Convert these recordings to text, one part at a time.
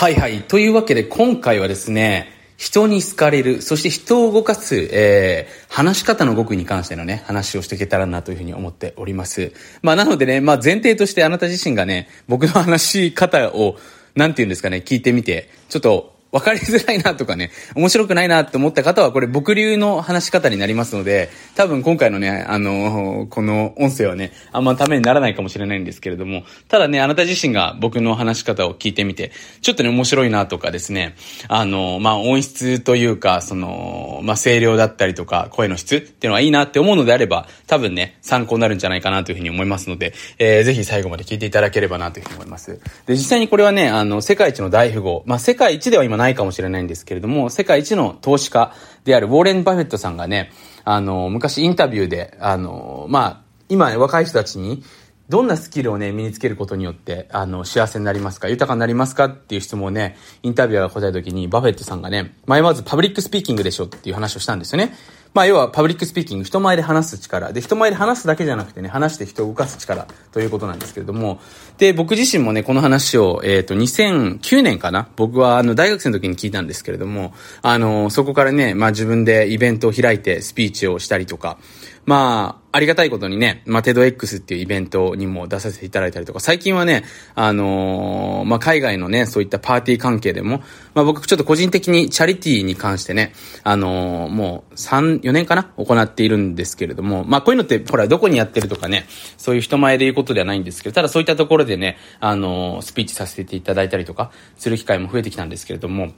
はいはい。というわけで今回はですね、人に好かれる、そして人を動かす、えー、話し方の極意に関してのね、話をしていけたらなというふうに思っております。まあなのでね、まあ前提としてあなた自身がね、僕の話し方を、なんて言うんですかね、聞いてみて、ちょっと分かりづらいなとかね、面白くないなって思った方は、これ僕流の話し方になりますので、多分今回のね、あの、この音声はね、あんまためにならないかもしれないんですけれども、ただね、あなた自身が僕の話し方を聞いてみて、ちょっとね、面白いなとかですね、あの、まあ、音質というか、その、まあ、声量だったりとか、声の質っていうのはいいなって思うのであれば、多分ね、参考になるんじゃないかなというふうに思いますので、えー、ぜひ最後まで聞いていただければなというふうに思います。で、実際にこれはね、あの、世界一の大富豪、まあ、世界一では今ないかもしれないんですけれども、世界一の投資家であるウォーレン・バフェットさんがね、あの、昔インタビューで、あの、まあ、今、ね、若い人たちに、どんなスキルをね、身につけることによって、あの、幸せになりますか豊かになりますかっていう質問をね、インタビュアーが答えた時に、バフェットさんがね、前まずパブリックスピーキングでしょっていう話をしたんですよね。まあ、要はパブリックスピーキング、人前で話す力。で、人前で話すだけじゃなくてね、話して人を動かす力ということなんですけれども、で、僕自身もね、この話を、えっ、ー、と、2009年かな。僕は、あの、大学生の時に聞いたんですけれども、あの、そこからね、まあ自分でイベントを開いてスピーチをしたりとか、まああ、りがたいことにね、まあ、テド X っていうイベントにも出させていただいたりとか、最近はね、あのー、まあ、海外のね、そういったパーティー関係でも、まあ、僕ちょっと個人的にチャリティーに関してね、あのー、もう3、4年かな行っているんですけれども、まあ、こういうのって、ほら、どこにやってるとかね、そういう人前で言うことではないんですけど、ただそういったところでね、あのー、スピーチさせていただいたりとか、する機会も増えてきたんですけれども、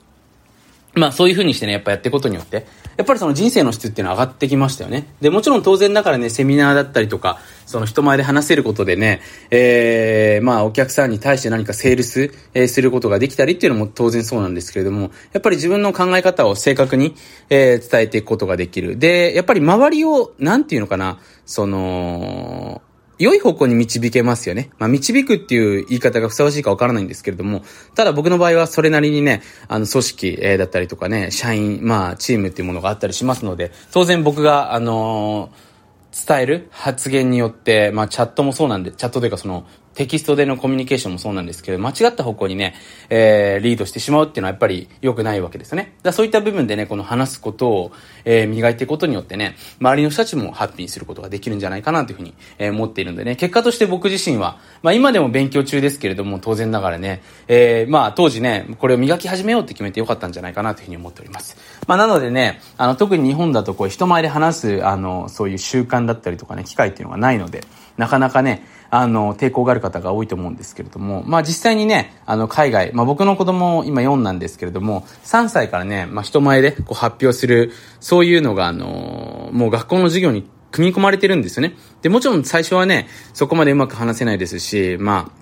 まあそういう風にしてね、やっぱやっていくことによって、やっぱりその人生の質っていうのは上がってきましたよね。で、もちろん当然だからね、セミナーだったりとか、その人前で話せることでね、えー、まあお客さんに対して何かセールス、えー、することができたりっていうのも当然そうなんですけれども、やっぱり自分の考え方を正確に、えー、伝えていくことができる。で、やっぱり周りを、なんていうのかな、その、良い方向に導けますよね。まあ、導くっていう言い方がふさわしいかわからないんですけれども、ただ僕の場合はそれなりにね、あの、組織、え、だったりとかね、社員、まあ、チームっていうものがあったりしますので、当然僕が、あのー伝える発言によって、まあチャットもそうなんで、チャットというかそのテキストでのコミュニケーションもそうなんですけど、間違った方向にね、えー、リードしてしまうっていうのはやっぱり良くないわけですよね。だそういった部分でね、この話すことを、えー、磨いていくことによってね、周りの人たちもハッピーにすることができるんじゃないかなというふうに、えー、思っているんでね、結果として僕自身は、まあ今でも勉強中ですけれども、当然ながらね、えー、まあ当時ね、これを磨き始めようって決めてよかったんじゃないかなというふうに思っております。まあなのでね、あの、特に日本だとこう人前で話す、あの、そういう習慣だったりとかね、機会っていうのがないので、なかなかね、あの、抵抗がある方が多いと思うんですけれども、まあ実際にね、あの、海外、まあ僕の子供今4なんですけれども、3歳からね、まあ人前でこう発表する、そういうのがあの、もう学校の授業に組み込まれてるんですよね。で、もちろん最初はね、そこまでうまく話せないですし、まあ、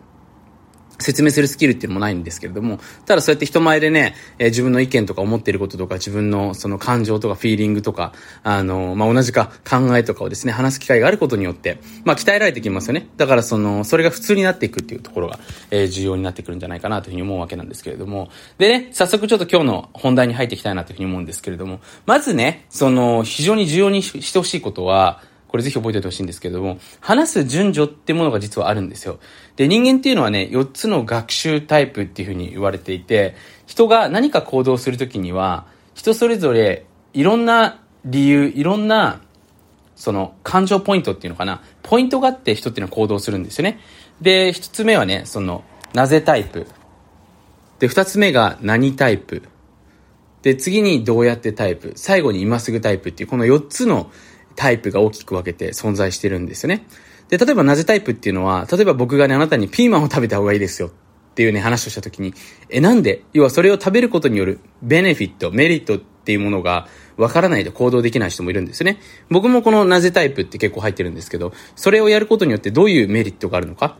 説明するスキルっていうのもないんですけれども、ただそうやって人前でね、えー、自分の意見とか思っていることとか、自分のその感情とかフィーリングとか、あの、まあ、同じか考えとかをですね、話す機会があることによって、まあ、鍛えられてきますよね。だからその、それが普通になっていくっていうところが、えー、重要になってくるんじゃないかなというふうに思うわけなんですけれども、でね、早速ちょっと今日の本題に入っていきたいなというふうに思うんですけれども、まずね、その、非常に重要にしてほしいことは、これぜひ覚えておいてほしいんですけれども、話す順序ってものが実はあるんですよ。で、人間っていうのはね、4つの学習タイプっていうふうに言われていて、人が何か行動するときには、人それぞれいろんな理由、いろんな、その感情ポイントっていうのかな、ポイントがあって人っていうのは行動するんですよね。で、1つ目はね、その、なぜタイプ。で、2つ目が何タイプ。で、次にどうやってタイプ。最後に今すぐタイプっていう、この4つのタイプが大きく分けて存在してるんですよね。で、例えばなぜタイプっていうのは、例えば僕がね、あなたにピーマンを食べた方がいいですよっていうね、話をした時に、え、なんで？要はそれを食べることによるベネフィット、メリットっていうものが分からないで行動できない人もいるんですよね。僕もこのなぜタイプって結構入ってるんですけど、それをやることによってどういうメリットがあるのか。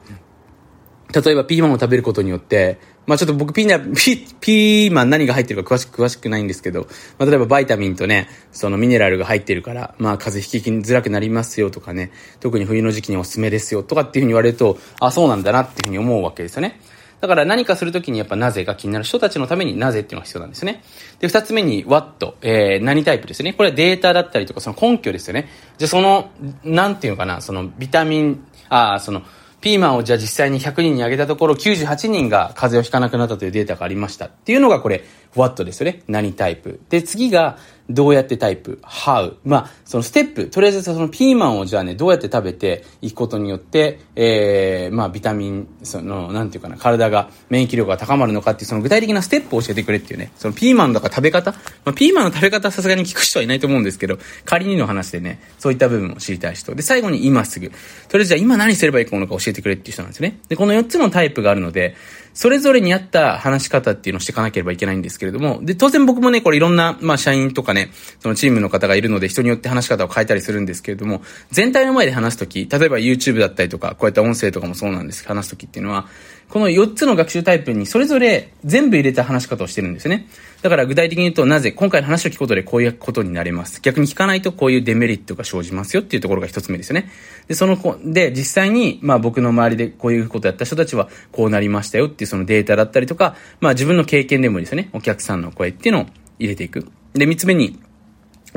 例えばピーマンを食べることによって、まあちょっと僕ピーナ、ピ、ピーマン何が入ってるか詳しく、詳しくないんですけど、まあ例えばバイタミンとね、そのミネラルが入ってるから、まあ風邪ひきづらくなりますよとかね、特に冬の時期におすすめですよとかっていうふうに言われると、あ、そうなんだなっていうふうに思うわけですよね。だから何かするときにやっぱなぜが気になる人たちのためになぜっていうのが必要なんですね。で、二つ目に what、えー、何タイプですね。これはデータだったりとかその根拠ですよね。じゃその、なんていうのかな、そのビタミン、あ、その、ピーマンをじゃあ実際に100人にあげたところ98人が風邪をひかなくなったというデータがありましたっていうのがこれワットですよね。何タイプ。で、次がどうやってタイプ ?how？まあ、そのステップ。とりあえずそのピーマンをじゃあね、どうやって食べていくことによって、えー、まあ、ビタミン、その、なんていうかな、体が、免疫力が高まるのかっていう、その具体的なステップを教えてくれっていうね。そのピーマンとか食べ方？まあ、ピーマンの食べ方はさすがに聞く人はいないと思うんですけど、仮にの話でね、そういった部分を知りたい人。で、最後に今すぐ。とりあえずじゃあ今何すればいいのか教えてくれっていう人なんですね。で、この4つのタイプがあるので、それぞれに合った話し方っていうのをしていかなければいけないんですけれども、で、当然僕もね、これいろんな、まあ、社員とかね、そのチームの方がいるので、人によって話し方を変えたりするんですけれども、全体の前で話すとき、例えば YouTube だったりとか、こういった音声とかもそうなんですけど話すときっていうのは、この4つの学習タイプにそれぞれ全部入れた話し方をしてるんですね。だから具体的に言うと、なぜ今回の話を聞くことでこういうことになれます。逆に聞かないとこういうデメリットが生じますよっていうところが一つ目ですよね。で、その子、で、実際に、まあ僕の周りでこういうことやった人たちはこうなりましたよっていうそのデータだったりとか、まあ自分の経験でもいいですよね。お客さんの声っていうのを入れていく。で、三つ目に、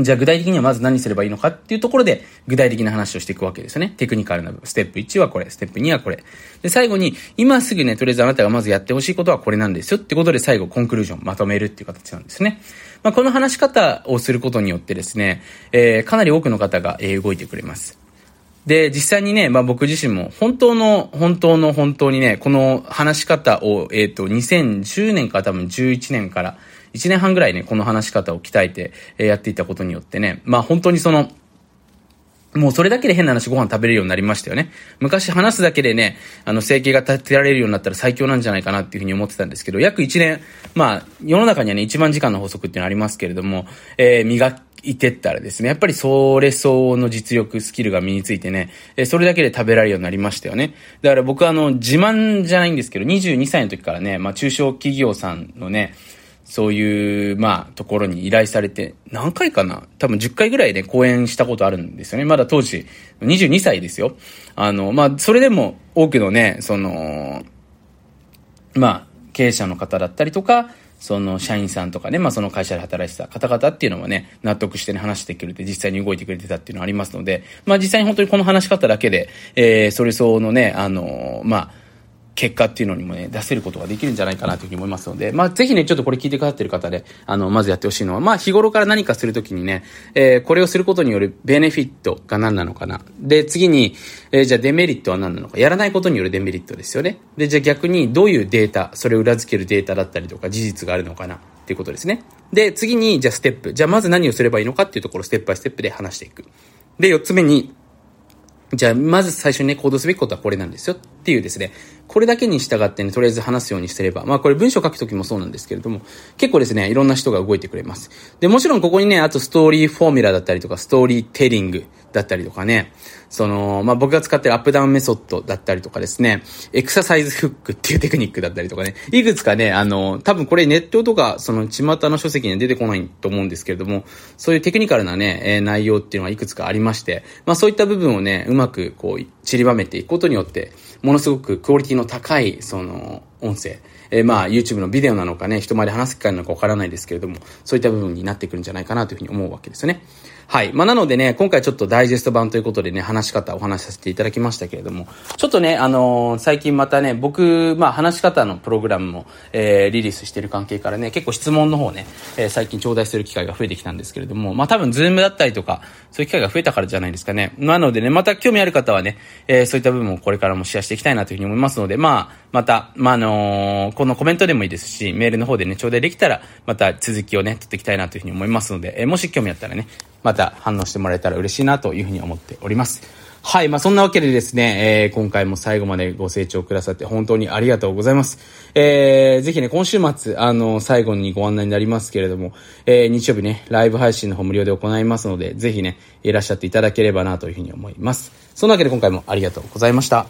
じゃあ具体的にはまず何すればいいのかっていうところで具体的な話をしていくわけですよね。テクニカルな部分。ステップ1はこれ、ステップ2はこれ。で、最後に、今すぐね、とりあえずあなたがまずやってほしいことはこれなんですよってことで最後コンクルージョンまとめるっていう形なんですね。まあ、この話し方をすることによってですね、えー、かなり多くの方が、えー、動いてくれます。で、実際にね、まあ僕自身も本当の、本当の本当にね、この話し方を、えっ、ー、と、2010年か多分11年から、1年半ぐらいね、この話し方を鍛えて、え、やっていたことによってね、まあ本当にその、もうそれだけで変な話ご飯食べれるようになりましたよね。昔話すだけでね、あの、生計が立てられるようになったら最強なんじゃないかなっていうふうに思ってたんですけど、約1年、まあ、世の中にはね、一番時間の法則っていうのありますけれども、えー、磨いてったらですね、やっぱりそれ相応の実力、スキルが身についてね、え、それだけで食べられるようになりましたよね。だから僕はあの、自慢じゃないんですけど、22歳の時からね、まあ、中小企業さんのね、そういう、まあ、ところに依頼されて、何回かな？多分10回ぐらいで講演したことあるんですよね。まだ当時、22歳ですよ。あの、まあ、それでも多くのね、その、まあ、経営者の方だったりとか、その社員さんとかね、まあその会社で働いてた方々っていうのもね、納得してね、話してくれて、実際に動いてくれてたっていうのはありますので、まあ実際に本当にこの話し方だけで、えー、それ相応のね、あの、まあ、結果っていうのにもね、出せることができるんじゃないかなというふうに思いますので、まあ、ぜひね、ちょっとこれ聞いてくださってる方で、あの、まずやってほしいのは、まあ、日頃から何かするときにね、えー、これをすることによるベネフィットが何なのかな。で、次に、えー、じゃあデメリットは何なのか。やらないことによるデメリットですよね。で、じゃあ逆にどういうデータ、それを裏付けるデータだったりとか事実があるのかなっていうことですね。で、次に、じゃあステップ。じゃあまず何をすればいいのかっていうところをステップバイステップで話していく。で、四つ目に、じゃあ、まず最初にね、行動すべきことはこれなんですよっていうですね、これだけに従ってね、とりあえず話すようにすれば、まあこれ文章書くときもそうなんですけれども、結構ですね、いろんな人が動いてくれます。で、もちろんここにね、あとストーリーフォーミュラだったりとか、ストーリーテリングだったりとかね、その、まあ、僕が使ってるアップダウンメソッドだったりとかですね、エクササイズフックっていうテクニックだったりとかね、いくつかね、あの、多分これネットとか、その、巷の書籍には出てこないと思うんですけれども、そういうテクニカルなね、え、内容っていうのはいくつかありまして、まあ、そういった部分をね、うまくこう、散りばめていくことによって、ものすごくクオリティの高い、その、音声、えー、まあ、YouTube のビデオなのかね、人前で話す機会なのかわからないですけれども、そういった部分になってくるんじゃないかなというふうに思うわけですよね。はい。まあ、なのでね、今回ちょっとダイジェスト版ということでね、話し方をお話しさせていただきましたけれども、ちょっとね、あのー、最近またね、僕、まあ、話し方のプログラムも、えー、リリースしてる関係からね、結構質問の方ね、えー、最近頂戴する機会が増えてきたんですけれども、まあ、多分、 Zoom だったりとか、そういう機会が増えたからじゃないですかね。なのでね、また興味ある方はね、えー、そういった部分をこれからもシェアしていきたいなというふうに思いますので、まあ、また、まあ、あのー、このコメントでもいいですし、メールの方でね、頂戴できたら、また続きをね、取っていきたいなというふうに思いますので、え、もし興味あったらね、また反応してもらえたら嬉しいなというふうに思っております。はい。まあ、そんなわけでですね、えー、今回も最後までご清聴くださって本当にありがとうございます。えー、ぜひね、今週末、あの、最後にご案内になりますけれども、えー、日曜日ね、ライブ配信の方無料で行いますので、ぜひね、いらっしゃっていただければなというふうに思います。そんなわけで今回もありがとうございました。